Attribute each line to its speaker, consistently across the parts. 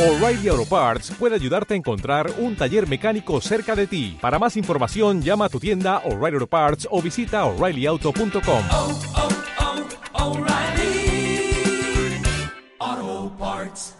Speaker 1: O'Reilly Auto Parts puede ayudarte a encontrar un taller mecánico cerca de ti. Para más información, llama a tu tienda O'Reilly Auto Parts o visita oreillyauto.com.
Speaker 2: oh, oh, O'Reilly Auto Parts.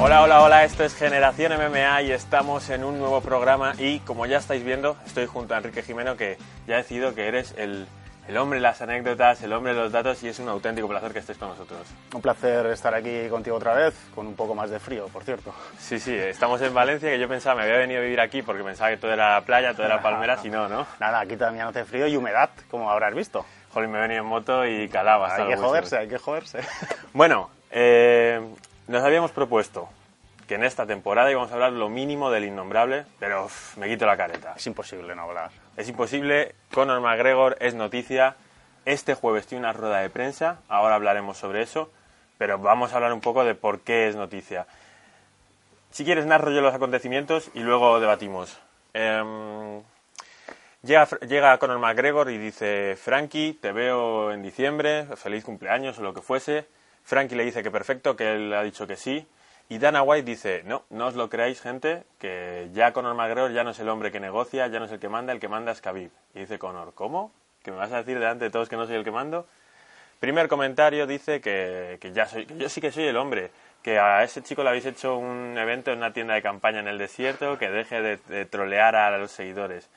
Speaker 3: Hola, hola, hola, esto es Generación MMA y estamos en un nuevo programa y como ya estáis viendo, estoy junto a Enrique Jimeno que ya he decidido que eres el, el hombre de las anécdotas, el hombre de los datos y es un auténtico placer que estés con nosotros.
Speaker 4: Un placer estar aquí contigo otra vez, con un poco más de frío, por cierto.
Speaker 3: Sí, sí, estamos en Valencia que yo pensaba, me había venido a vivir aquí porque pensaba que todo era playa, todo era palmeras y no, ¿no?
Speaker 4: Nada, aquí también hace frío y humedad, como habrás visto.
Speaker 3: Joder, me he venido en moto y calaba.
Speaker 4: Hay que joderse, hay que joderse.
Speaker 3: Bueno, eh, nos habíamos propuesto que en esta temporada íbamos a hablar lo mínimo del innombrable, pero uf, me quito la careta.
Speaker 4: Es imposible no hablar.
Speaker 3: Es imposible, Conor McGregor es noticia. Este jueves tiene una rueda de prensa, ahora hablaremos sobre eso, pero vamos a hablar un poco de por qué es noticia. Si quieres, narro yo los acontecimientos y luego debatimos. Em, llega, llega Conor McGregor y dice, Frankie, te veo en diciembre, feliz cumpleaños o lo que fuese. Frankie le dice que perfecto, que él ha dicho que sí. Y Dana White dice, no, no os lo creáis, gente, que ya Conor McGregor ya no es el hombre que negocia, ya no es el que manda, el que manda es Khabib. Y dice Conor, ¿cómo? ¿Que me vas a decir delante de todos que no soy el que mando? Primer comentario dice que, que ya soy, yo sí que soy el hombre, que a ese chico le habéis hecho un evento en una tienda de campaña en el desierto, que deje de, de trolear a los seguidores.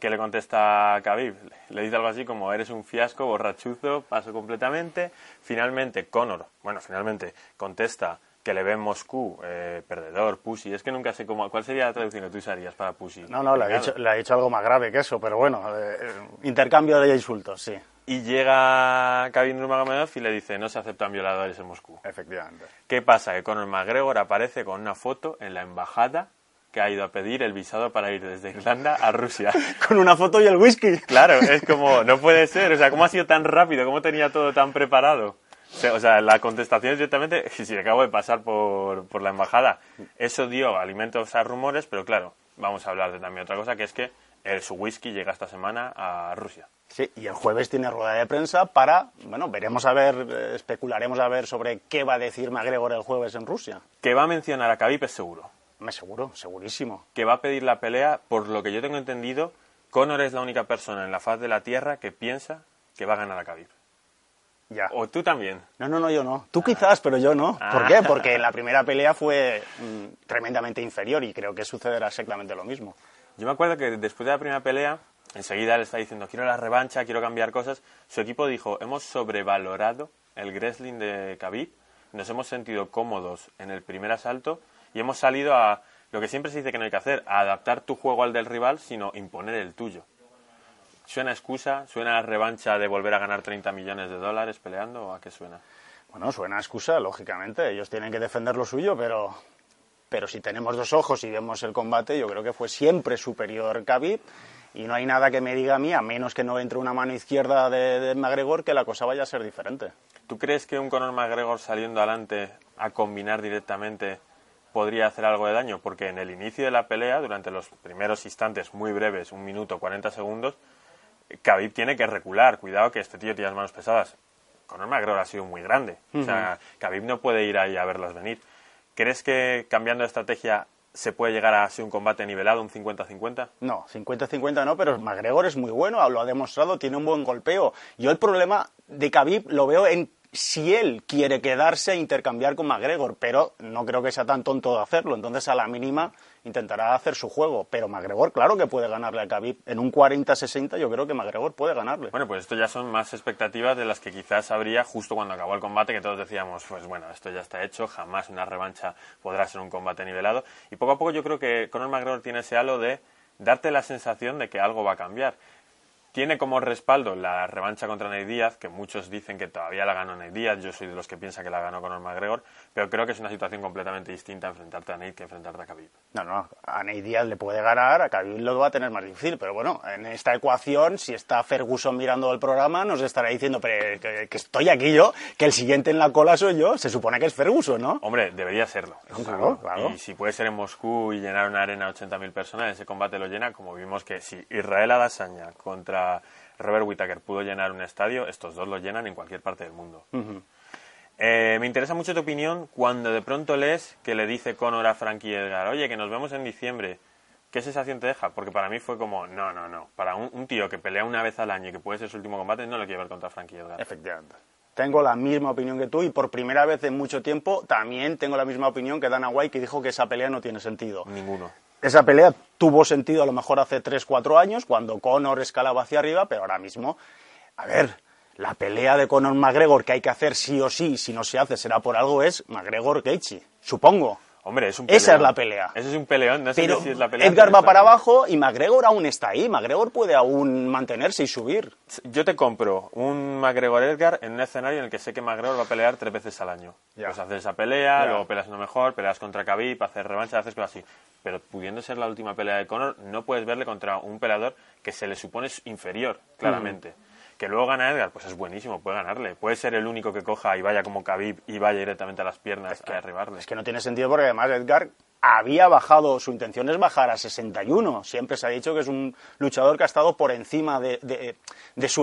Speaker 3: ¿Qué le contesta Khabib? Le dice algo así como, eres un fiasco, borrachuzo, paso completamente. Finalmente, Conor, bueno, finalmente, contesta que le ve en Moscú, eh, perdedor, pussy. Es que nunca sé cómo, cuál sería la traducción que tú usarías para pussy.
Speaker 4: No, no, le ha, dicho, le ha dicho algo más grave que eso, pero bueno, eh, intercambio de insultos, sí,
Speaker 3: Y llega Khabib Nurmagomedov y le dice, no se aceptan violadores en Moscú.
Speaker 4: efectivamente.
Speaker 3: ¿Qué pasa? Que Conor McGregor aparece con una foto en la embajada que ha ido a pedir el visado para ir desde Irlanda a Rusia.
Speaker 4: Con una foto y el whisky.
Speaker 3: Claro, es como, no puede ser, o sea, ¿cómo ha sido tan rápido? ¿Cómo tenía todo tan preparado? O sea, la contestación es directamente, si acabo de pasar por, por la embajada. Eso dio alimentos a rumores, pero claro, vamos a hablar de también otra cosa, que es que el, su whisky llega esta semana a Rusia.
Speaker 4: Sí, y el jueves tiene rueda de prensa para, bueno, veremos a ver, eh, especularemos a ver sobre qué va a decir McGregor el jueves en Rusia.
Speaker 3: Que va a mencionar a Khabib es seguro.
Speaker 4: Me seguro, segurísimo.
Speaker 3: que va a pedir la pelea, por lo que yo tengo entendido, Conor es la única persona en la faz de la Tierra que piensa que va a ganar a Khabib.
Speaker 4: Ya.
Speaker 3: O tú también.
Speaker 4: No, no, no, yo no. Tú quizás, pero yo no. ¿Por
Speaker 3: Ah.
Speaker 4: qué? Porque la primera pelea fue mm, tremendamente inferior y creo que sucederá exactamente lo mismo.
Speaker 3: Yo me acuerdo que después de la primera pelea, enseguida le está diciendo, quiero la revancha, quiero cambiar cosas. Su equipo dijo, hemos sobrevalorado el wrestling de Khabib, nos hemos sentido cómodos en el primer asalto y hemos salido a lo que siempre se dice que no hay que hacer, a adaptar tu juego al del rival, sino imponer el tuyo. ¿Suena excusa? ¿Suena revancha de volver a ganar 30 millones de dólares peleando o a qué suena?
Speaker 4: Bueno, suena excusa, lógicamente. Ellos tienen que defender lo suyo, pero, pero si tenemos dos ojos y vemos el combate, yo creo que fue siempre superior Khabib. Y no hay nada que me diga a mí, a menos que no entre una mano izquierda de, de McGregor, que la cosa vaya a ser diferente.
Speaker 3: ¿Tú crees que un Conor McGregor saliendo adelante a combinar directamente podría hacer algo de daño? Porque en el inicio de la pelea, durante los primeros instantes muy breves, un minuto, 40 segundos, Khabib tiene que recular. Cuidado que este tío tiene las manos pesadas. Conor McGregor ha sido muy grande. O sea, Khabib no puede ir ahí a verlas venir. ¿Crees que cambiando de estrategia se puede llegar a ser un combate nivelado, un 50-50?
Speaker 4: No, 50-50 no, pero McGregor es muy bueno, lo ha demostrado, tiene un buen golpeo. Yo el problema de Khabib lo veo en si él quiere quedarse e intercambiar con McGregor, pero no creo que sea tan tonto de hacerlo. Entonces, a la mínima, intentará hacer su juego. Pero McGregor, claro que puede ganarle a Khabib. En un 40-60 yo creo que McGregor puede ganarle.
Speaker 3: Bueno, pues esto ya son más expectativas de las que quizás habría justo cuando acabó el combate, que todos decíamos, pues bueno, esto ya está hecho, jamás una revancha podrá ser un combate nivelado. Y poco a poco yo creo que Conor McGregor tiene ese halo de darte la sensación de que algo va a cambiar. Tiene como respaldo la revancha contra Ney Díaz, que muchos dicen que todavía la ganó Ney Díaz, yo soy de los que piensa que la ganó Conor McGregor, pero creo que es una situación completamente distinta enfrentarte a Ney que enfrentarte a Khabib.
Speaker 4: No, no, a Ney Díaz le puede ganar, a Khabib lo va a tener más difícil, pero bueno, en esta ecuación, si está Ferguson mirando el programa, nos estará diciendo pero, que, que estoy aquí yo, que el siguiente en la cola soy yo, se supone que es Ferguson, ¿no?
Speaker 3: Hombre, debería serlo.
Speaker 4: Claro, claro.
Speaker 3: Y si puede ser en Moscú y llenar una arena a 80.000 personas, ese combate lo llena, como vimos que si Israel Adesanya contra Robert Whittaker pudo llenar un estadio, estos dos lo llenan en cualquier parte del mundo. Eh, me interesa mucho tu opinión cuando de pronto lees que le dice Conor a Frankie Edgar, oye, que nos vemos en diciembre. ¿Qué sensación te deja? Porque para mí fue como, no, no, no. Para un, un tío que pelea una vez al año y que puede ser su último combate, no lo quiero ver contra Frankie Edgar.
Speaker 4: Efectivamente. Tengo la misma opinión que tú y por primera vez en mucho tiempo también tengo la misma opinión que Dana White que dijo que esa pelea no tiene sentido.
Speaker 3: Ninguno.
Speaker 4: Esa pelea tuvo sentido a lo mejor hace 3-4 años cuando Conor escalaba hacia arriba, pero ahora mismo, a ver, la pelea de Conor McGregor que hay que hacer sí o sí, si no se hace será por algo, es McGregor Gaethje, supongo.
Speaker 3: Hombre, es un
Speaker 4: Esa es la pelea.
Speaker 3: Ese es un peleón, no sé
Speaker 4: Pero
Speaker 3: si es la pelea.
Speaker 4: Edgar va para abajo y McGregor aún está ahí. McGregor puede aún mantenerse y subir.
Speaker 3: Yo te compro un McGregor Edgar en un escenario en el que sé que McGregor va a pelear tres veces al año.
Speaker 4: Ya.
Speaker 3: Pues haces esa pelea,
Speaker 4: Ya.
Speaker 3: luego peleas uno mejor, peleas contra Khabib, haces revancha, haces cosas así. Pero pudiendo ser la última pelea de Conor, no puedes verle contra un peleador que se le supone inferior, claramente.
Speaker 4: Mm.
Speaker 3: Que luego gana Edgar, pues es buenísimo, puede ganarle. Puede ser el único que coja y vaya como Khabib y vaya directamente a las piernas que derribarle.
Speaker 4: Es que no tiene sentido porque además Edgar había bajado, su intención es bajar a 61. Siempre se ha dicho que es un luchador que ha estado por encima de, de- de su,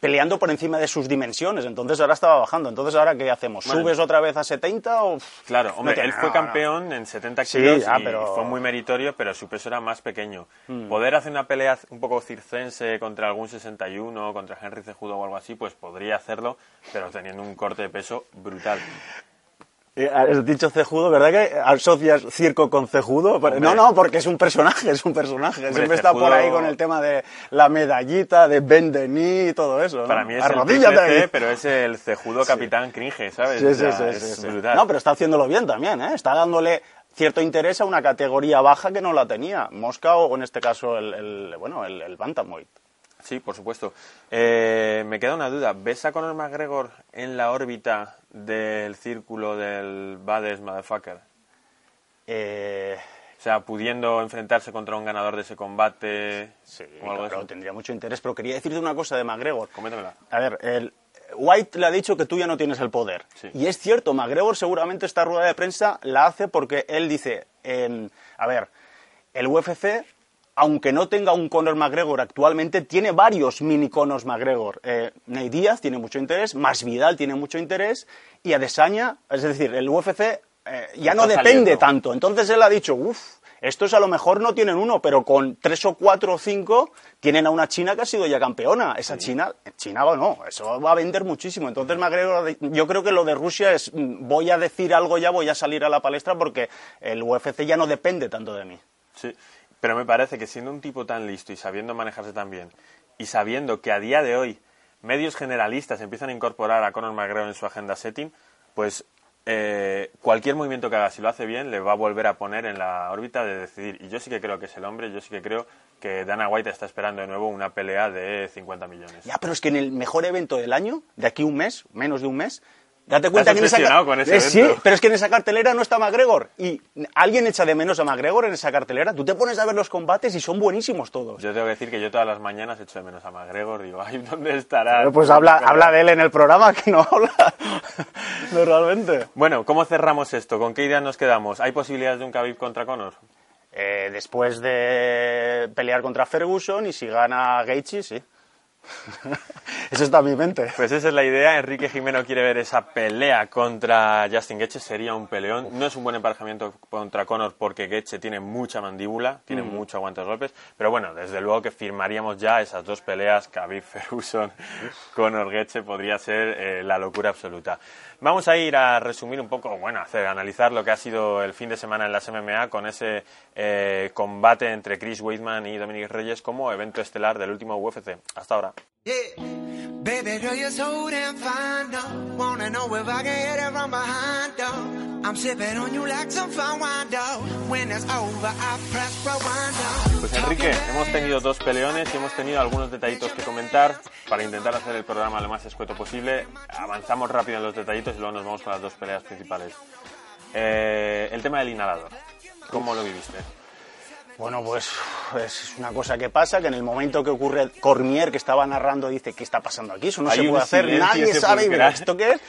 Speaker 4: peleando por encima de sus dimensiones. Entonces ahora estaba bajando. Entonces ahora ¿qué hacemos?
Speaker 3: Bueno.
Speaker 4: ¿Subes otra vez a 70 o...?
Speaker 3: Claro,
Speaker 4: No
Speaker 3: hombre, él fue
Speaker 4: no,
Speaker 3: campeón en 70
Speaker 4: Sí,
Speaker 3: kilos
Speaker 4: ya,
Speaker 3: y
Speaker 4: pero-
Speaker 3: fue muy meritorio, pero su peso era más pequeño.
Speaker 4: Mm.
Speaker 3: Poder hacer una pelea un poco circense contra algún 61, contra Henry Cejudo o algo así, pues podría hacerlo, pero teniendo un corte de peso brutal.
Speaker 4: Eh, Has dicho cejudo, ¿verdad que asocias circo con cejudo? No, no, porque es un personaje, es un personaje. Siempre está por ahí con el tema de la medallita, de Ben Denis y todo eso. ¿no?
Speaker 3: Para mí es el
Speaker 4: Arrodíllate
Speaker 3: pero es el cejudo capitán cringe, ¿sabes?
Speaker 4: Sí,
Speaker 3: O
Speaker 4: sí,
Speaker 3: sea,
Speaker 4: sí, sí, sí. No, pero está haciéndolo bien también, ¿eh? Está dándole cierto interés a una categoría baja que no la tenía. Mosca o en este caso el, el- bueno, el, el Bantamweight.
Speaker 3: Sí, por supuesto. Eh, me queda una duda. ¿Ves a Conor McGregor en la órbita del círculo del Bades Motherfucker?
Speaker 4: Eh,
Speaker 3: O sea, pudiendo enfrentarse contra un ganador de ese combate
Speaker 4: sí,
Speaker 3: o algo de
Speaker 4: claro, tendría mucho interés, pero quería decirte una cosa de McGregor.
Speaker 3: Coméntamela.
Speaker 4: A ver, el, White le ha dicho que tú ya no tienes el poder.
Speaker 3: Sí.
Speaker 4: Y es cierto, McGregor seguramente esta rueda de prensa la hace porque él dice, em, a ver, el UFC, aunque no tenga un Conor McGregor actualmente, tiene varios mini Conors McGregor. Eh, Ney Díaz tiene mucho interés, Masvidal tiene mucho interés y Adesanya, es decir, el UFC eh, ya no depende
Speaker 3: saliendo.
Speaker 4: tanto. Entonces él ha dicho, uff, estos a lo mejor no tienen uno, pero con tres o cuatro o cinco tienen a una China que ha sido ya campeona. Esa China, China va no, eso va a vender muchísimo. Entonces McGregor, yo creo que lo de Rusia es, mm, voy a decir algo ya, voy a salir a la palestra porque el UFC ya no depende tanto de mí.
Speaker 3: Sí, pero me parece que siendo un tipo tan listo y sabiendo manejarse tan bien y sabiendo que a día de hoy medios generalistas empiezan a incorporar a Conor McGregor en su agenda setting, pues eh, cualquier movimiento que haga, si lo hace bien, le va a volver a poner en la órbita de decidir. Y yo sí que creo que es el hombre, yo sí que creo que Dana White está esperando de nuevo una pelea de 50 millones.
Speaker 4: Ya, pero es que en el mejor evento del año, de aquí un mes, menos de un mes, date cuenta que en esa,
Speaker 3: obsesionado con ese
Speaker 4: Eh, sí, pero es que en esa cartelera no está McGregor y alguien echa de menos a McGregor en esa cartelera. Tú te pones a ver los combates y son buenísimos todos.
Speaker 3: Yo tengo que decir que yo todas las mañanas echo de menos a McGregor, digo, ay, ¿dónde estará?
Speaker 4: Pero pues habla, habla de él en el programa que no habla normalmente.
Speaker 3: Bueno, ¿cómo cerramos esto? ¿Con qué idea nos quedamos? ¿Hay posibilidades de un Khabib contra Conor?
Speaker 4: Eh, después de pelear contra Ferguson y si gana Gaethje, sí. Eso está en mi mente.
Speaker 3: Pues esa es la idea. Enrique Jimeno quiere ver esa pelea contra Justin Gaethje. Sería un peleón. No es un buen emparejamiento contra Conor porque Gaethje tiene mucha mandíbula, tiene mucho aguante de golpes. Pero bueno, desde luego que firmaríamos ya esas dos peleas. Khabib Ferguson, Conor Gaethje podría ser eh, la locura absoluta. Vamos a ir a resumir un poco, bueno, hacer, analizar lo que ha sido el fin de semana en las MMA con ese eh, combate entre Chris Weidman y Dominic Reyes como evento estelar del último UFC. Hasta ahora.
Speaker 5: Yeah. Baby girl, you're so damn fine, though. Wanna know if I can hit it from behind, though. I'm sipping on you like some fine wine, though. When it's over, I press rewind, though.
Speaker 3: Pues Enrique, hemos tenido dos peleones y hemos tenido algunos detallitos que comentar para intentar hacer el programa lo más escueto posible. Avanzamos rápido en los detallitos y luego nos vamos con las dos peleas principales. Eh, el tema del inhalador, ¿cómo lo viviste?
Speaker 4: Bueno, pues es una cosa que pasa, que en el momento que ocurre Cormier, que estaba narrando, dice, ¿qué está pasando aquí? Eso no
Speaker 3: Hay
Speaker 4: se puede hacer, nadie sabe,
Speaker 3: sepulcral.
Speaker 4: ¿esto qué es?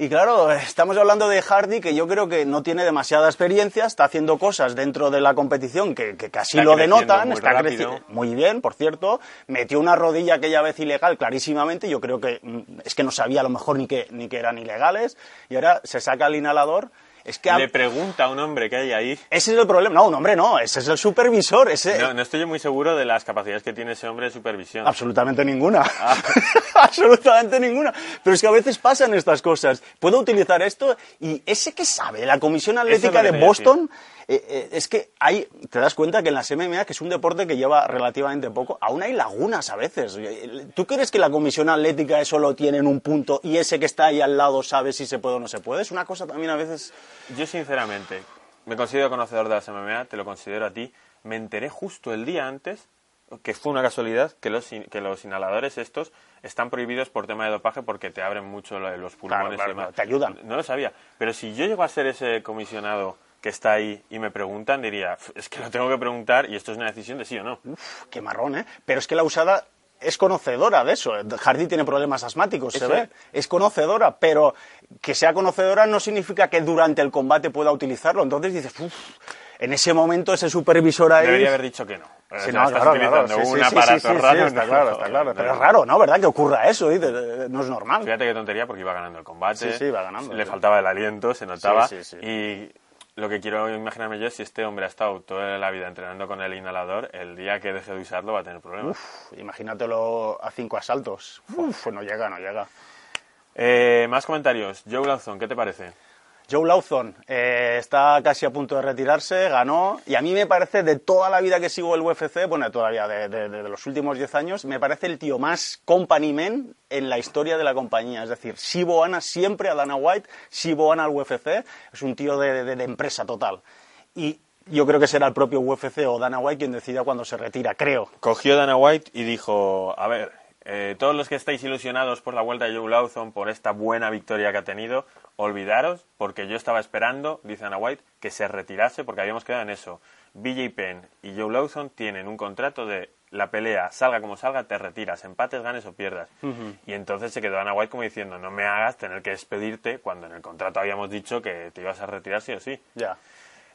Speaker 4: Y claro, estamos hablando de Hardy, que yo creo que no tiene demasiada experiencia, está haciendo cosas dentro de la competición que, que casi
Speaker 3: Está
Speaker 4: lo denotan,
Speaker 3: muy
Speaker 4: está creciendo muy bien, por cierto, metió una rodilla aquella vez ilegal clarísimamente, yo creo que mm, es que no sabía a lo mejor ni que, ni que eran ilegales, y ahora se saca el inhalador. Es que a-
Speaker 3: Le pregunta a un hombre que hay ahí.
Speaker 4: ese es el problema. No, un hombre no, ese es el supervisor, ese,
Speaker 3: No, no estoy yo muy seguro de las capacidades que tiene ese hombre de supervisión.
Speaker 4: Absolutamente ninguna.
Speaker 3: Ah.
Speaker 4: Absolutamente ninguna. Pero es que a veces pasan estas cosas. Puedo utilizar esto y ese que sabe, la Comisión Atlética de Boston, eh, eh, es que hay, te das cuenta que en las MMA, que es un deporte que lleva relativamente poco, aún hay lagunas a veces. Eh, ¿Tú crees que la Comisión Atlética eso lo tiene en un punto y ese que está ahí al lado sabe si se puede o no se puede? Es una cosa también a veces...
Speaker 3: Yo, sinceramente, me considero conocedor de las MMA, te lo considero a ti. Me enteré justo el día antes, que fue una casualidad, que los, que los inhaladores estos están prohibidos por tema de dopaje porque te abren mucho lo- los pulmones
Speaker 4: claro,
Speaker 3: y demás.
Speaker 4: claro, te ayudan.
Speaker 3: No lo sabía. Pero si yo llego a ser ese comisionado que está ahí y me preguntan, diría, "F- es que lo tengo que preguntar y esto es una decisión de sí o no.
Speaker 4: Uf, qué marrón, ¿eh? Pero es que la usada es conocedora de eso. Hardy tiene problemas asmáticos, se ve.
Speaker 3: es.
Speaker 4: Conocedora, pero que sea conocedora no significa que durante el combate pueda utilizarlo. Entonces dices, uff, en ese momento ese supervisor ahí...
Speaker 3: Debería haber dicho que no. Sea,
Speaker 4: no,
Speaker 3: estás
Speaker 4: claro, claro,
Speaker 3: utilizando
Speaker 4: sí,
Speaker 3: un
Speaker 4: sí,
Speaker 3: aparato
Speaker 4: sí,
Speaker 3: raro.
Speaker 4: está claro, está claro. Pero es raro, ¿no? ¿Verdad? Que ocurra eso, dices, no es normal.
Speaker 3: Fíjate qué tontería porque iba ganando el combate.
Speaker 4: Sí, sí, iba ganando,
Speaker 3: Le faltaba el aliento, se notaba.
Speaker 4: Sí, sí, sí.
Speaker 3: Y lo que quiero imaginarme yo es si este hombre ha estado toda la vida entrenando con el inhalador, el día que deje de usarlo va a tener problemas.
Speaker 4: Uf, imagínatelo a cinco asaltos. Uf, no llega, no llega.
Speaker 3: Eh, más comentarios. Joe Lawson, ¿qué te parece?
Speaker 4: Joe Lawson eh, está casi a punto de retirarse, ganó, y a mí me parece, de toda la vida que sigo el UFC, bueno, todavía de, de- los últimos 10 años, me parece el tío más company man en la historia de la compañía. Es decir, Sibo Ana siempre a Dana White, Sibo Ana al UFC, es un tío de, de- empresa total. Y yo creo que será el propio UFC o Dana White quien decida cuando se retira, creo.
Speaker 3: Cogió Dana White y dijo, a ver, eh, todos los que estáis ilusionados por la vuelta de Joe Lawson, por esta buena victoria que ha tenido, olvidaros, porque yo estaba esperando, dice Dana White, que se retirase, porque habíamos quedado en eso. BJ Penn y Joe Lawson tienen un contrato de la pelea, salga como salga, te retiras, empates, ganes o pierdas. Y entonces se quedó Dana White como diciendo, no me hagas tener que despedirte cuando en el contrato habíamos dicho que te ibas a retirar sí o sí.
Speaker 4: Ya.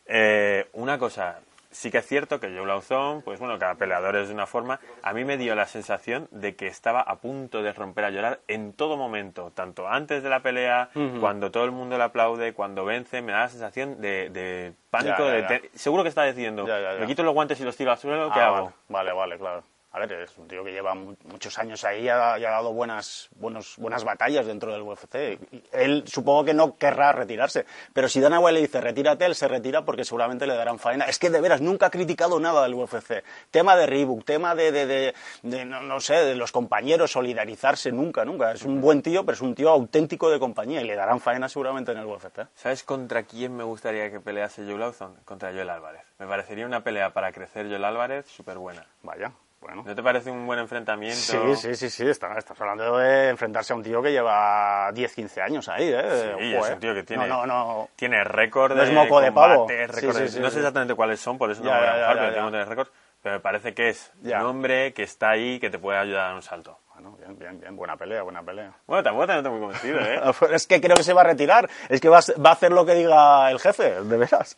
Speaker 3: Eh, una cosa, sí que es cierto que Joe Lawson, pues bueno, cada peleador es de una forma. A mí me dio la sensación de que estaba a punto de romper a llorar en todo momento, tanto antes de la pelea, cuando todo el mundo le aplaude, cuando vence, me da la sensación de, de pánico.
Speaker 4: Ya, ya,
Speaker 3: de
Speaker 4: ya.
Speaker 3: te- seguro que está diciendo, me quito los guantes y los tiro al suelo, ¿qué
Speaker 4: Ah,
Speaker 3: hago?
Speaker 4: Vale, vale, claro. A ver, es un tío que lleva mu- muchos años ahí y ha, ha dado buenas, buenos, buenas batallas dentro del UFC. Y él supongo que no querrá retirarse. Pero si Dana White le dice retírate, él se retira porque seguramente le darán faena. Es que de veras nunca ha criticado nada del UFC. Tema de Reebok, tema de, de, de- de, no, no sé, de los compañeros, solidarizarse, nunca, nunca. Es un buen tío, pero es un tío auténtico de compañía y le darán faena seguramente en el UFC.
Speaker 3: ¿Sabes contra quién me gustaría que pelease Joe Lawson? Contra Joel Álvarez. Me parecería una pelea para crecer Joel Álvarez súper buena.
Speaker 4: Vaya, bueno.
Speaker 3: ¿No te parece un buen enfrentamiento?
Speaker 4: Sí, sí, sí, sí, está- estás hablando de enfrentarse a un tío que lleva 10, 15 años ahí, ¿eh?
Speaker 3: Sí,
Speaker 4: Ojo,
Speaker 3: es un tío que tiene,
Speaker 4: No, no, no.
Speaker 3: tiene récord
Speaker 4: No es moco de pavo.
Speaker 3: combates, de-
Speaker 4: sí, sí,
Speaker 3: no sé exactamente cuáles son, por eso no
Speaker 4: Ya,
Speaker 3: me voy a
Speaker 4: ya,
Speaker 3: pero tengo de récord. Pero me parece que es
Speaker 4: Ya.
Speaker 3: un hombre que está ahí que te puede ayudar a dar un salto.
Speaker 4: Bueno, bien, bien, bien, buena pelea, buena pelea.
Speaker 3: Bueno, tampoco te noto muy convencido, ¿eh?
Speaker 4: Es que creo que se va a retirar, es que va a, va a hacer lo que diga el jefe, de veras.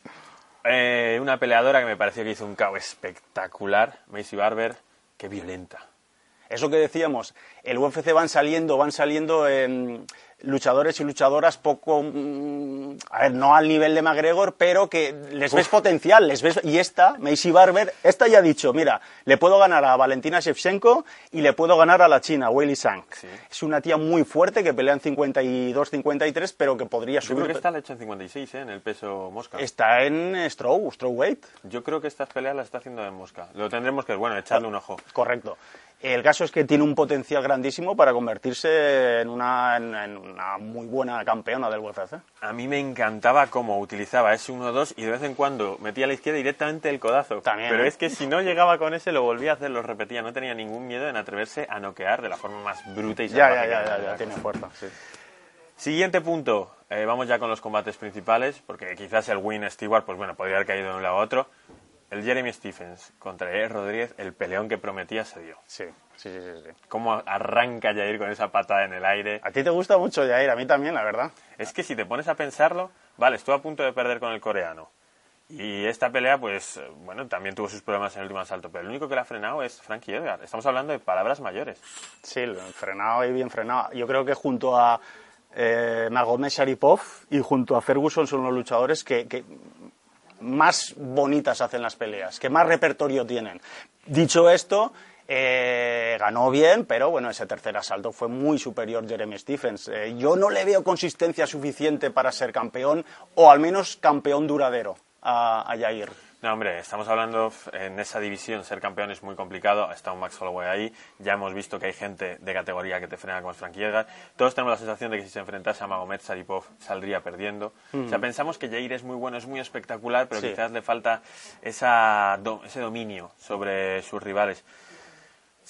Speaker 3: Eh, una peleadora que me pareció que hizo un KO espectacular, Macy Barber, qué violenta.
Speaker 4: Eso que decíamos, el UFC van saliendo, van saliendo em, luchadores y luchadoras poco, mm, a ver, no al nivel de McGregor, pero que les ves potencial, les ves, y esta, Macy Barber, esta ya ha dicho, mira, le puedo ganar a Valentina Shevchenko y le puedo ganar a la China, Weili.
Speaker 3: Sí.
Speaker 4: Es una tía muy fuerte que pelea en 52, 53, pero que podría
Speaker 3: Yo
Speaker 4: subir.
Speaker 3: creo que está la hecho en 56, ¿eh? En el peso mosca.
Speaker 4: Está en eh, Strow, Strawweight.
Speaker 3: Yo creo que estas peleas las está haciendo en mosca. Lo tendremos que, bueno, echarle un ojo.
Speaker 4: Correcto. El caso es que tiene un potencial grandísimo para convertirse en una, en- en una muy buena campeona del UFC.
Speaker 3: A mí me encantaba cómo utilizaba ese 1-2 y de vez en cuando metía a la izquierda directamente el codazo.
Speaker 4: También,
Speaker 3: Pero
Speaker 4: ¿eh?
Speaker 3: es que si no llegaba con ese, lo volvía a hacer, lo repetía. No tenía ningún miedo en atreverse a noquear de la forma más bruta y
Speaker 4: Ya,
Speaker 3: salvaje
Speaker 4: ya, ya, ya, ya, tiene fuerza. sí.
Speaker 3: Siguiente punto. Eh, vamos ya con los combates principales, porque quizás el win Stewart, pues bueno, podría haber caído de un lado a otro. El Jeremy Stephens contra Jair Rodríguez, el peleón que prometía se dio.
Speaker 4: Sí, sí, sí, sí.
Speaker 3: Cómo arranca Jair con esa patada en el aire.
Speaker 4: A ti te gusta mucho Jair, a mí también, la verdad.
Speaker 3: Es que si te pones a pensarlo, vale, estuvo a punto de perder con el coreano. Y esta pelea, pues, bueno, también tuvo sus problemas en el último asalto, pero el único que la ha frenado es Frankie Edgar. Estamos hablando de palabras mayores.
Speaker 4: Sí, frenado y bien frenado. Yo creo que junto a eh, Magomed Sharipov y junto a Ferguson son los luchadores que, que más bonitas hacen las peleas, que más repertorio tienen. Dicho esto, eh, ganó bien, pero bueno, ese tercer asalto fue muy superior Jeremy Stephens. Eh, yo no le veo consistencia suficiente para ser campeón, o al menos campeón duradero a, a Jair.
Speaker 3: No, hombre, estamos hablando en esa división, ser campeón es muy complicado. Está un Max Holloway ahí. Ya hemos visto que hay gente de categoría que te frena como es Frankie Edgar. Todos tenemos la sensación de que si se enfrentase a Magomed Saripov saldría perdiendo. O sea, pensamos que Jair es muy bueno, es muy espectacular, pero
Speaker 4: Sí.
Speaker 3: quizás le falta esa ese dominio sobre sus rivales.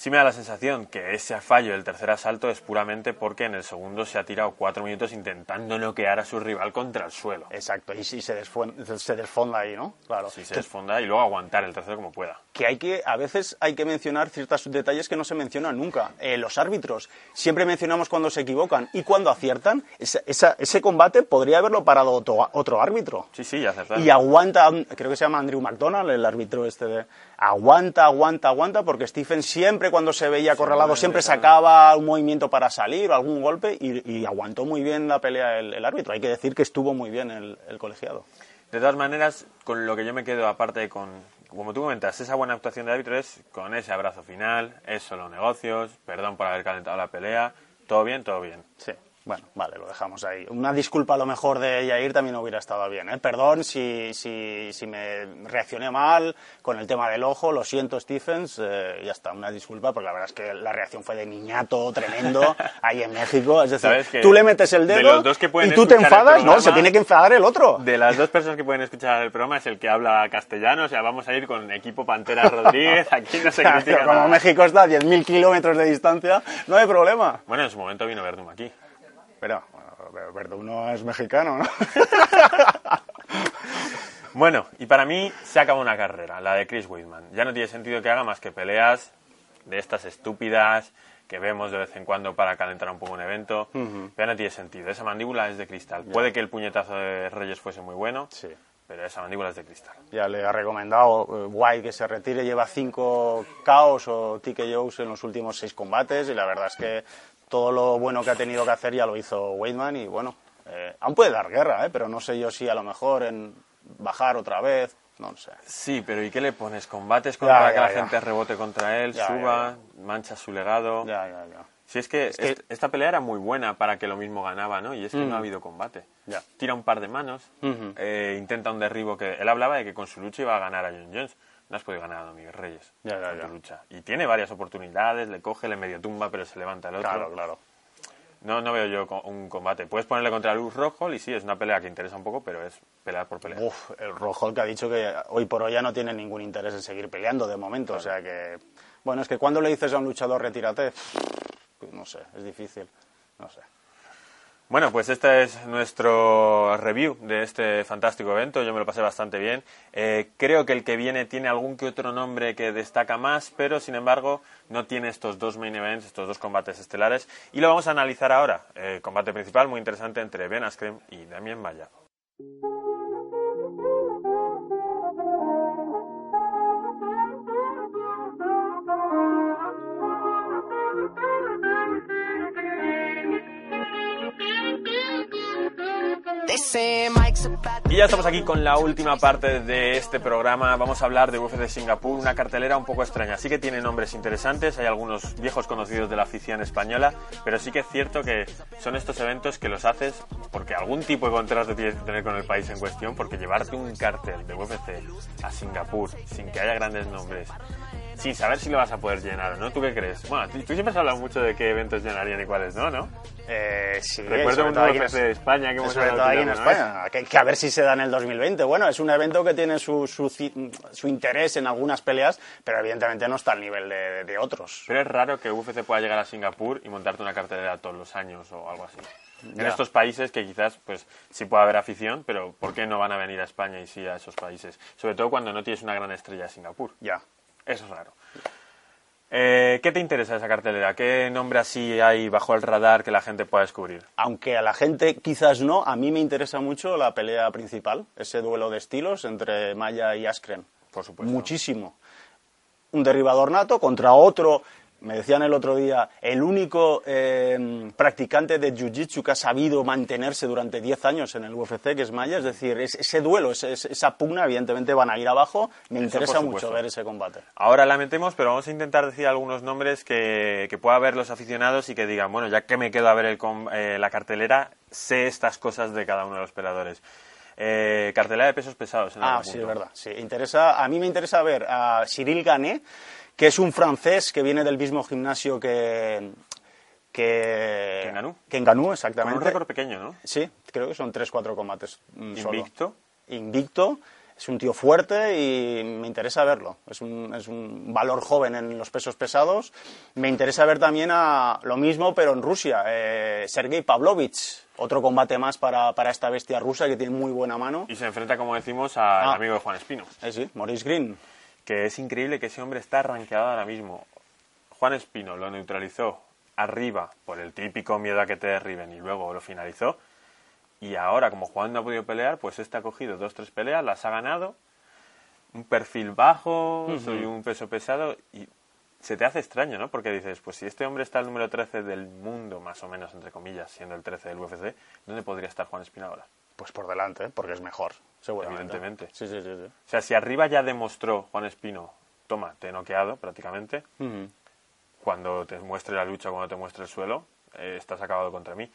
Speaker 3: Sí me da la sensación que ese fallo del tercer asalto es puramente porque en el segundo se ha tirado cuatro minutos intentando noquear a su rival contra el suelo.
Speaker 4: Exacto, y sí se, se desfonda ahí, ¿no? Claro.
Speaker 3: Si se
Speaker 4: Que-
Speaker 3: desfonda y luego aguantar el tercero como pueda.
Speaker 4: que hay que a veces hay que mencionar ciertos detalles que no se mencionan nunca. Eh, los árbitros siempre mencionamos cuando se equivocan y cuando aciertan. Esa- esa- ese combate podría haberlo parado otro, otro árbitro.
Speaker 3: Sí, sí, ya acertar.
Speaker 4: Y aguanta, creo que se llama Andrew McDonald, el árbitro este de... Aguanta, aguanta, aguanta, porque Stephen siempre cuando se veía acorralado siempre sacaba un movimiento para salir o algún golpe y, y aguantó muy bien la pelea el, el árbitro. Hay que decir que estuvo muy bien el, el colegiado.
Speaker 3: De todas maneras, con lo que yo me quedo aparte con, como tú comentas, esa buena actuación de árbitro es con ese abrazo final, es solo negocios, perdón por haber calentado la pelea, todo bien, todo bien.
Speaker 4: Sí, bueno, vale, lo dejamos ahí. Una disculpa a lo mejor de Yair también hubiera estado bien. ¿eh? Perdón si, si, si me reaccioné mal con el tema del ojo, lo siento Stephens, eh, ya está, una disculpa, porque la verdad es que la reacción fue de niñato tremendo ahí en México. Es decir,
Speaker 3: ¿Sabes que
Speaker 4: tú le metes el
Speaker 3: de
Speaker 4: dedo
Speaker 3: los dos que
Speaker 4: y tú te enfadas, ¿no? Se tiene que enfadar el otro.
Speaker 3: De las dos personas que pueden escuchar el programa es el que habla castellano, o sea, vamos a ir con equipo Pantera Rodríguez, aquí no se critica
Speaker 4: como
Speaker 3: nada.
Speaker 4: México está a 10.000 kilómetros de distancia, no hay problema.
Speaker 3: Bueno, en su momento vino Verdum aquí.
Speaker 4: Pero, bueno, Verdún no es mexicano, ¿no?
Speaker 3: Bueno, y para mí se acaba una carrera, la de Chris Weidman. Ya no tiene sentido que haga más que peleas de estas estúpidas que vemos de vez en cuando para calentar un poco un evento. Ya no tiene sentido. Esa mandíbula es de cristal. Puede que el puñetazo de Reyes fuese muy bueno,
Speaker 4: Sí.
Speaker 3: pero esa mandíbula es de cristal.
Speaker 4: Ya le ha recomendado eh, White que se retire, lleva cinco caos o TKOs en los últimos seis combates y la verdad es que todo lo bueno que ha tenido que hacer ya lo hizo Weidman y bueno, eh, aún puede dar guerra, eh, pero no sé yo si a lo mejor en bajar otra vez, no sé.
Speaker 3: Sí, pero ¿y qué le pones? ¿Combates contra
Speaker 4: Ya,
Speaker 3: que
Speaker 4: ya,
Speaker 3: la
Speaker 4: ya.
Speaker 3: gente rebote contra él, suba, mancha su legado?
Speaker 4: Ya, ya, ya.
Speaker 3: Si es que,
Speaker 4: que-
Speaker 3: est- esta pelea era muy buena para que lo mismo ganaba, ¿no? Y es que no ha habido combate. Tira un par de manos,
Speaker 4: Ujú.
Speaker 3: eh, intenta un derribo que... Él hablaba de que con su lucha iba a ganar a John Jones. No has podido ganar a Domínguez Reyes
Speaker 4: Ya, ya,
Speaker 3: tu lucha. Y tiene varias oportunidades, le coge, le medio tumba, pero se levanta el otro.
Speaker 4: Claro, claro.
Speaker 3: No, no veo yo un combate. Puedes ponerle contra Luz Rojo y sí, es una pelea que interesa un poco, pero es pelear por pelear.
Speaker 4: Uf, el Rojo que ha dicho que hoy por hoy ya no tiene ningún interés en seguir peleando de momento, o sea que... Bueno, es que cuando le dices a un luchador retírate, pues no sé, es difícil, no sé.
Speaker 3: Bueno, pues este es nuestro review de este fantástico evento. Yo me lo pasé bastante bien. Eh, creo que el que viene tiene algún que otro nombre que destaca más, pero sin embargo no tiene estos dos main events, estos dos combates estelares. Y lo vamos a analizar ahora. Eh, combate principal muy interesante entre Ben Askren y Damien Maya. Y ya estamos aquí con la última parte de este programa. Vamos a hablar de UFC Singapur, una cartelera un poco extraña. Sí que tiene nombres interesantes, hay algunos viejos conocidos de la afición española, pero sí que es cierto que son estos eventos que los haces porque algún tipo de contrato tienes que tener con el país en cuestión, porque llevarte un cartel de UFC a Singapur sin que haya grandes nombres sin saber si lo vas a poder llenar o no. ¿Tú qué crees? Bueno, tú tú siempre has hablado mucho de qué eventos llenarían y cuáles no, ¿no?
Speaker 4: Eh, sí,
Speaker 3: Recuerdo
Speaker 4: sobre
Speaker 3: un
Speaker 4: todo aquí en
Speaker 3: UFC de España que hemos
Speaker 4: sobre todo aquí en. España, que, que a ver si se da en el 2020. Bueno, es un evento que tiene su, su, su interés en algunas peleas, pero evidentemente no está al nivel de, de otros.
Speaker 3: Pero es raro que UFC pueda llegar a Singapur y montarte una cartelera todos los años o algo así. En
Speaker 4: Ya.
Speaker 3: estos países que quizás pues sí puede haber afición, pero ¿por qué no van a venir a España y sí a esos países? Sobre todo cuando no tienes una gran estrella de Singapur.
Speaker 4: Ya.
Speaker 3: Eso es raro. Eh, ¿Qué te interesa esa cartelera? ¿Qué nombre así hay bajo el radar que la gente pueda descubrir?
Speaker 4: Aunque a la gente quizás no, a mí me interesa mucho la pelea principal, ese duelo de estilos entre Maya y Askren.
Speaker 3: Por supuesto.
Speaker 4: Muchísimo. Un derribador nato contra otro, me decían el otro día, el único eh, practicante de Jiu-Jitsu que ha sabido mantenerse durante 10 años en el UFC, que es Maya. Es decir, es- ese duelo, esa pugna, evidentemente van a ir abajo. Me
Speaker 3: Eso,
Speaker 4: interesa mucho ver ese combate.
Speaker 3: Ahora la metemos, pero vamos a intentar decir algunos nombres que, que pueda ver los aficionados y que digan, bueno, ya que me quedo a ver el eh, la cartelera, sé estas cosas de cada uno de los peleadores. Eh, cartelera de pesos pesados. En
Speaker 4: Ah, sí,
Speaker 3: punto.
Speaker 4: es verdad. Sí. Interesa, a mí me interesa ver a Cyril Gané, que es un francés que viene del mismo gimnasio que... Que,
Speaker 3: Que Ngannou.
Speaker 4: Que
Speaker 3: Con
Speaker 4: exactamente.
Speaker 3: un récord pequeño, ¿no?
Speaker 4: Sí, creo que son 3-4 combates mm, solo.
Speaker 3: Invicto.
Speaker 4: Invicto. Es un tío fuerte y me interesa verlo. Es un, es un valor joven en los pesos pesados. Me interesa ver también a lo mismo, pero en Rusia. Eh, Sergei Pavlovich, otro combate más para, para esta bestia rusa que tiene muy buena mano.
Speaker 3: Y se enfrenta, como decimos, al
Speaker 4: Ah.
Speaker 3: amigo de Juan Espino.
Speaker 4: Eh, sí, Maurice Green.
Speaker 3: Que es increíble que ese hombre está rankeado ahora mismo. Juan Espino lo neutralizó arriba por el típico miedo a que te derriben y luego lo finalizó. Y ahora, como Juan no ha podido pelear, pues este ha cogido dos, tres peleas, las ha ganado. Un perfil bajo, soy un peso pesado y se te hace extraño, ¿no? Porque dices, pues si este hombre está el número 13 del mundo, más o menos, entre comillas, siendo el 13 del UFC, ¿dónde podría estar Juan Espino ahora?
Speaker 4: Pues por delante, porque es mejor, seguramente.
Speaker 3: Evidentemente.
Speaker 4: Sí, sí, sí. sí.
Speaker 3: O sea, si arriba ya demostró Juan Espino, toma, te he noqueado prácticamente, cuando te muestre la lucha, cuando te muestre el suelo, eh, estás acabado contra mí.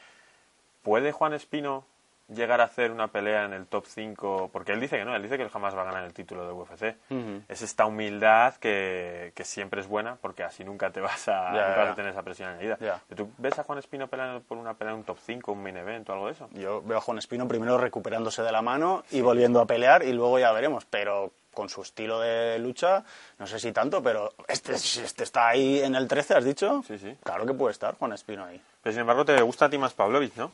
Speaker 3: ¿Puede Juan Espino llegar a hacer una pelea en el top 5? Porque él dice que no, él dice que él jamás va a ganar el título de UFC.
Speaker 4: Ujú.
Speaker 3: Es esta humildad que, que siempre es buena, porque así nunca te vas a,
Speaker 4: Ya,
Speaker 3: nunca
Speaker 4: ya.
Speaker 3: vas a tener esa presión añadida. ¿Tú ves a Juan Espino peleando por una pelea en un top 5, un main event o algo de eso?
Speaker 4: Yo veo a Juan Espino primero recuperándose de la mano y volviendo a pelear y luego ya veremos. Pero con su estilo de lucha, no sé si tanto, pero este, este está ahí en el 13, ¿has dicho?
Speaker 3: Sí, sí.
Speaker 4: Claro que puede estar Juan Espino ahí.
Speaker 3: Pero sin embargo, te gusta a ti más Pavlovich, ¿no?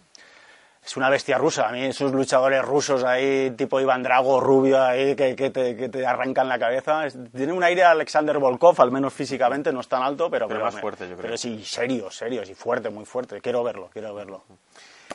Speaker 4: Es una bestia rusa. A mí esos luchadores rusos ahí, tipo Iván Drago, rubio ahí, que, que te, que te arrancan la cabeza. Es- tiene un aire a Alexander Volkov, al menos físicamente, no es tan alto, pero...
Speaker 3: Pero más fuerte, yo creo.
Speaker 4: Pero sí, serio, serio, y fuerte, muy fuerte. Quiero verlo, quiero verlo.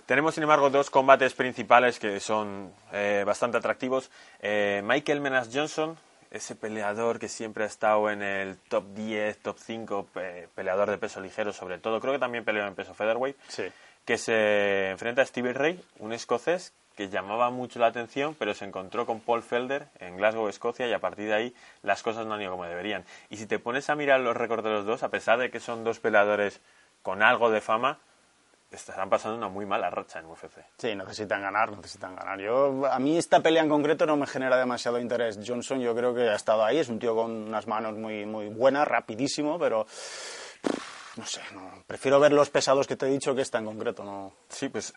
Speaker 3: Tenemos, sin embargo, dos combates principales que son eh, bastante atractivos. Eh, Michael Menas Johnson, ese peleador que siempre ha estado en el top 10, top 5, pe- peleador de peso ligero sobre todo. Creo que también peleó en peso featherweight.
Speaker 4: Sí.
Speaker 3: Que se enfrenta a Stevie Ray, un escocés que llamaba mucho la atención, pero se encontró con Paul Felder en Glasgow, Escocia, y a partir de ahí las cosas no han ido como deberían. Y si te pones a mirar los récords de los dos, a pesar de que son dos peleadores con algo de fama, estarán pasando una muy mala racha en UFC.
Speaker 4: Sí, necesitan ganar, necesitan ganar. Yo, a mí esta pelea en concreto no me genera demasiado interés. Johnson yo creo que ha estado ahí, es un tío con unas manos muy, muy buenas, rapidísimo, pero no sé, no. prefiero ver los pesados que te he dicho que esta en concreto. No.
Speaker 3: Sí, pues.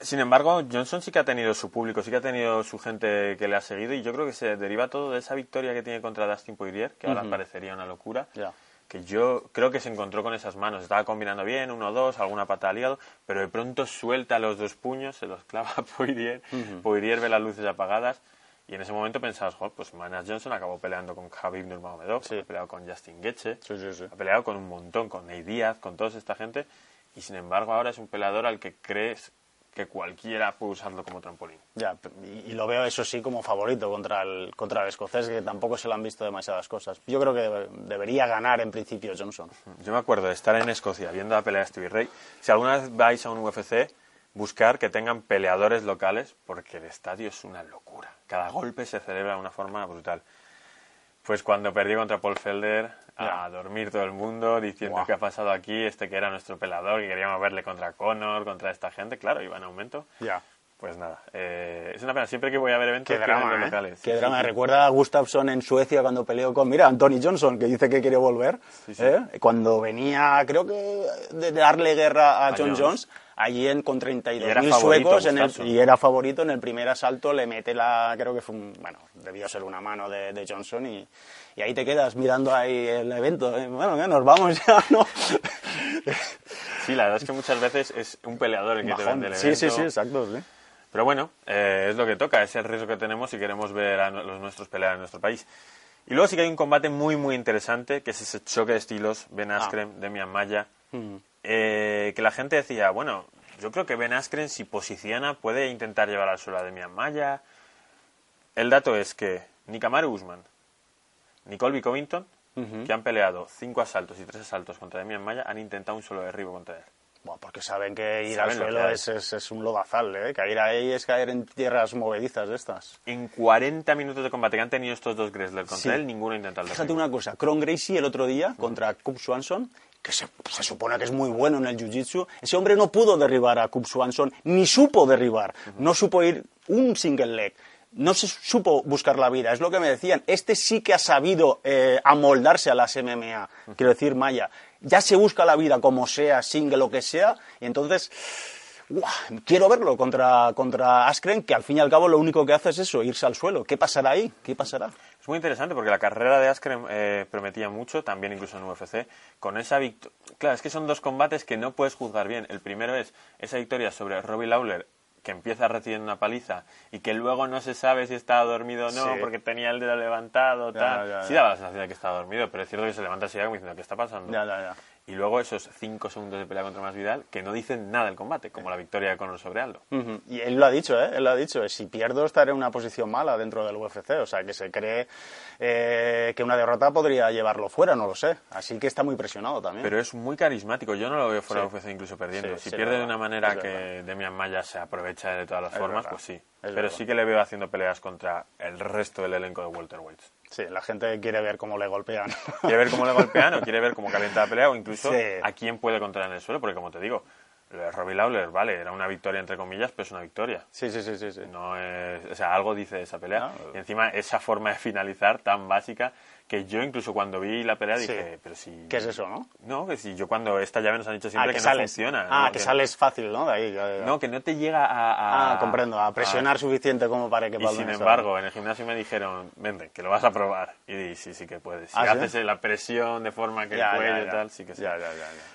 Speaker 3: Sin embargo, Johnson sí que ha tenido su público, sí que ha tenido su gente que le ha seguido y yo creo que se deriva todo de esa victoria que tiene contra Dustin Poirier, que ahora parecería una locura.
Speaker 4: Ya.
Speaker 3: Que yo creo que se encontró con esas manos, estaba combinando bien, uno dos, alguna pata al hígado, pero de pronto suelta los dos puños, se los clava a Poirier, Poirier ve las luces apagadas y en ese momento pensabas, "Joder, pues Manas Johnson acabó peleando con Khabib Nurmagomedov,
Speaker 4: Sí.
Speaker 3: ha peleado con Justin Gaethje,
Speaker 4: Sí, sí, sí.
Speaker 3: ha peleado con un montón, con Ney Díaz, con toda esta gente, y sin embargo ahora es un peleador al que crees que cualquiera puede usarlo como trampolín.
Speaker 4: Ya, y, y lo veo eso sí como favorito contra el, contra el escocés, que tampoco se le han visto demasiadas cosas. Yo creo que debe- debería ganar en principio Johnson.
Speaker 3: Yo me acuerdo de estar en Escocia viendo la pelea de Stevie Ray. Si alguna vez vais a un UFC, buscar que tengan peleadores locales, porque el estadio es una locura. Cada golpe se celebra de una forma brutal. Pues cuando perdí contra Paul Felder, a dormir todo el mundo diciendo
Speaker 4: Guau.
Speaker 3: qué ha pasado aquí, este que era nuestro peleador, que queríamos verle contra Conor, contra esta gente, claro, iba en aumento.
Speaker 4: Ya.
Speaker 3: Pues nada, eh, es una pena. Siempre que voy a ver eventos,
Speaker 4: Qué drama, ¿eh?
Speaker 3: locales.
Speaker 4: Qué
Speaker 3: Sí,
Speaker 4: drama.
Speaker 3: sí, sí.
Speaker 4: Recuerda a Gustafsson en Suecia cuando peleó con, mira, Anthony Johnson, que dice que quiere volver. ¿eh? Cuando venía, creo que de darle guerra a,
Speaker 3: A
Speaker 4: John
Speaker 3: Jones.
Speaker 4: Jones, allí en, con
Speaker 3: Y era
Speaker 4: 32.000
Speaker 3: favorito,
Speaker 4: suecos en el- y era favorito en el primer asalto, le mete la, creo que fue un, bueno, debió ser una mano de, de Johnson y, y ahí te quedas mirando ahí el evento. ¿eh? Bueno, que nos vamos ya, ¿no?
Speaker 3: Sí, la verdad es que muchas veces es un peleador el que te
Speaker 4: Bajón.
Speaker 3: vende el
Speaker 4: Sí,
Speaker 3: evento.
Speaker 4: sí, sí, exacto, sí.
Speaker 3: Pero bueno, eh, es lo que toca, es el riesgo que tenemos si queremos ver a los nuestros pelear en nuestro país. Y luego sí que hay un combate muy, muy interesante, que es ese choque de estilos, Ben
Speaker 4: Ah.
Speaker 3: Askren, Demian Maya,
Speaker 4: Mm.
Speaker 3: Eh, que la gente decía, bueno, yo creo que Ben Askren si posiciona puede intentar llevar al suelo a Demian Maya. El dato es que ni Kamaru Usman, ni Colby Covington, que han peleado cinco asaltos y tres asaltos contra Demian Maya, han intentado un solo derribo contra él.
Speaker 4: Bueno, porque saben que ir
Speaker 3: Saben
Speaker 4: al
Speaker 3: lo
Speaker 4: suelo es, es, es un lodazal, ¿eh? Caer ahí es caer en tierras movedizas de estas.
Speaker 3: En 40 minutos de combate que han tenido estos dos Gressler contra
Speaker 4: Sí.
Speaker 3: él, ninguno intenta el
Speaker 4: Fíjate
Speaker 3: derribo.
Speaker 4: una cosa, Cron Gracie el otro día contra Cub Swanson, que se, se supone que es muy bueno en el jiu-jitsu, ese hombre no pudo derribar a Cub Swanson, ni supo derribar, no supo ir un single leg. No se supo buscar la vida, es lo que me decían. Este sí que ha sabido eh, amoldarse a las MMA, quiero decir, Maya. Ya se busca la vida como sea, single, lo que sea, y entonces quiero verlo contra, contra Askren, que al fin y al cabo lo único que hace es eso, irse al suelo. ¿Qué pasará ahí? ¿Qué pasará?
Speaker 3: Es muy interesante porque la carrera de Askren eh, prometía mucho, también incluso en UFC, con esa victoria. Claro, es que son dos combates que no puedes juzgar bien. El primero es esa victoria sobre Robbie Lawler, que empieza recibiendo una paliza y que luego no se sabe si estaba dormido o no,
Speaker 4: Sí.
Speaker 3: porque tenía el dedo levantado,
Speaker 4: Ya,
Speaker 3: tal.
Speaker 4: ya,
Speaker 3: sí
Speaker 4: ya.
Speaker 3: daba la sensación de que estaba dormido, pero es cierto que se levanta así como diciendo, ¿qué está pasando? Y luego esos cinco segundos de pelea contra Masvidal que no dicen nada del combate, como la victoria de Conor sobre Aldo.
Speaker 4: Y él lo ha dicho, ¿eh? Él lo ha dicho. Si pierdo estaré en una posición mala dentro del UFC. O sea, que se cree eh, que una derrota podría llevarlo fuera, no lo sé. Así que está muy presionado también.
Speaker 3: Pero es muy carismático. Yo no lo veo fuera
Speaker 4: Sí.
Speaker 3: de UFC incluso perdiendo.
Speaker 4: Sí,
Speaker 3: si
Speaker 4: sí,
Speaker 3: pierde de una manera
Speaker 4: es
Speaker 3: que
Speaker 4: verdad.
Speaker 3: Demian Maya se aprovecha de todas las
Speaker 4: Es
Speaker 3: formas,
Speaker 4: verdad,
Speaker 3: pues sí.
Speaker 4: es
Speaker 3: Pero
Speaker 4: verdad.
Speaker 3: sí que le veo haciendo peleas contra el resto del elenco de welterweights.
Speaker 4: Sí, la gente quiere ver cómo le golpean.
Speaker 3: Quiere ver cómo le golpean o quiere ver cómo calienta la pelea o incluso
Speaker 4: Sí.
Speaker 3: a quién puede controlar en el suelo. Porque como te digo, Robbie Lawler, vale, era una victoria entre comillas, pero es una victoria.
Speaker 4: sí, sí, sí, sí. sí.
Speaker 3: No es, o sea, algo dice esa pelea.
Speaker 4: No.
Speaker 3: Y encima esa forma de finalizar tan básica que yo incluso cuando vi la pelea
Speaker 4: Sí.
Speaker 3: dije, pero si...
Speaker 4: ¿Qué es eso, no?
Speaker 3: No, que si yo cuando esta llave nos han dicho siempre
Speaker 4: ah, que,
Speaker 3: que, no funciona.
Speaker 4: Ah,
Speaker 3: ¿no?
Speaker 4: que sales fácil, ¿no? De ahí. ya, ya.
Speaker 3: No, que no te llega a... a-
Speaker 4: Ah, comprendo. A presionar suficiente como para que
Speaker 3: Y sin embargo, en el gimnasio me dijeron, vente, que lo vas a probar. Y di, sí, sí que puedes. Si
Speaker 4: ¿Ah, sí?
Speaker 3: haces la presión de forma que
Speaker 4: Ya,
Speaker 3: el cuello y tal, sí que sí.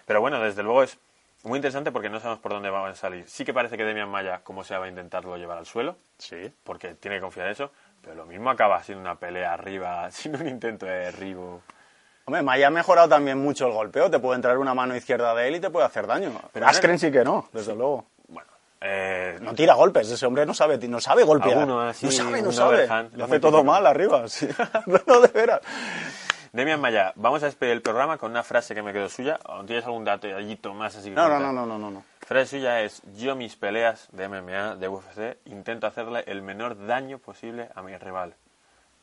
Speaker 3: Pero bueno, desde luego es muy interesante porque no sabemos por dónde van a salir. Sí que parece que Demian Maya, como sea, va a intentarlo llevar al suelo,
Speaker 4: Sí.
Speaker 3: porque tiene que confiar en eso, pero lo mismo acaba siendo una pelea arriba, sin un intento de derribo.
Speaker 4: Hombre, Maya ha mejorado también mucho el golpeo. Te puede entrar una mano izquierda de él y te puede hacer daño.
Speaker 3: Pero
Speaker 4: Askren sí que no, desde luego.
Speaker 3: Bueno, eh,
Speaker 4: No tira golpes, ese hombre no sabe, no sabe golpear.
Speaker 3: Alguno así,
Speaker 4: no sabe, no sabe. Lo hace todo mal arriba, sí. no, de veras.
Speaker 3: Demian Maya, vamos a despedir el programa con una frase que me quedó suya. ¿O tienes algún datallito más así? que
Speaker 4: No, no,
Speaker 3: contar?
Speaker 4: no, no, no, no.
Speaker 3: frase suya es, yo mis peleas de MMA, de UFC, intento hacerle el menor daño posible a mi rival.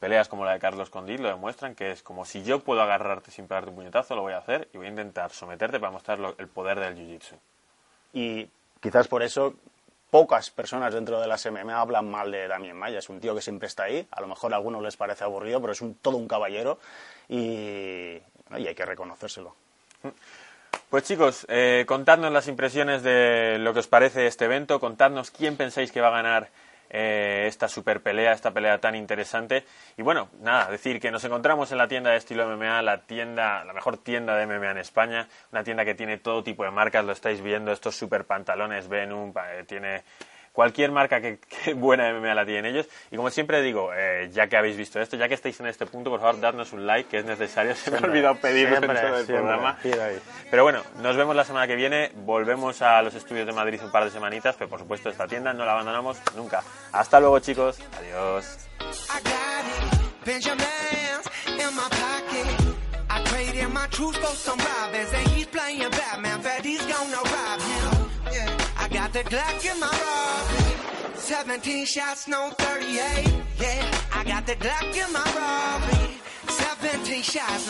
Speaker 3: Peleas como la de Carlos Condit lo demuestran que es como si yo puedo agarrarte sin pegarte un puñetazo, lo voy a hacer y voy a intentar someterte para mostrar lo- el poder del jiu-jitsu.
Speaker 4: Y quizás por eso pocas personas dentro de las MMA hablan mal de Damien Maya. Es un tío que siempre está ahí. A lo mejor a algunos les parece aburrido, pero es un, todo un caballero y, y hay que reconocérselo.
Speaker 3: Pues chicos, eh, contadnos las impresiones de lo que os parece este evento, contadnos quién pensáis que va a ganar eh, esta super pelea, esta pelea tan interesante. Y bueno, nada, decir que nos encontramos en la tienda de estilo MMA, la tienda, la mejor tienda de MMA en España, una tienda que tiene todo tipo de marcas, lo estáis viendo, estos super pantalones Venom, eh, tiene cualquier marca que, que buena MMA la tienen ellos. Y como siempre digo, eh, ya que habéis visto esto, ya que estáis en este punto, por favor, dadnos un like, que es necesario. Se me ha olvidado pedirlo
Speaker 4: Siempre,
Speaker 3: dentro del
Speaker 4: siempre.
Speaker 3: programa. Pero bueno, nos vemos la semana que viene. Volvemos a los estudios de Madrid un par de semanitas, pero por supuesto esta tienda no la abandonamos nunca. Hasta luego, chicos. Adiós.
Speaker 5: I got it. Benjamins in my pocket. I traded my truth for some robbers, and he's playing Batman, but he's gonna rob the Glock in my robbery. 17 shots, no 38. Yeah, I got the Glock in my robbery. 17 shots, no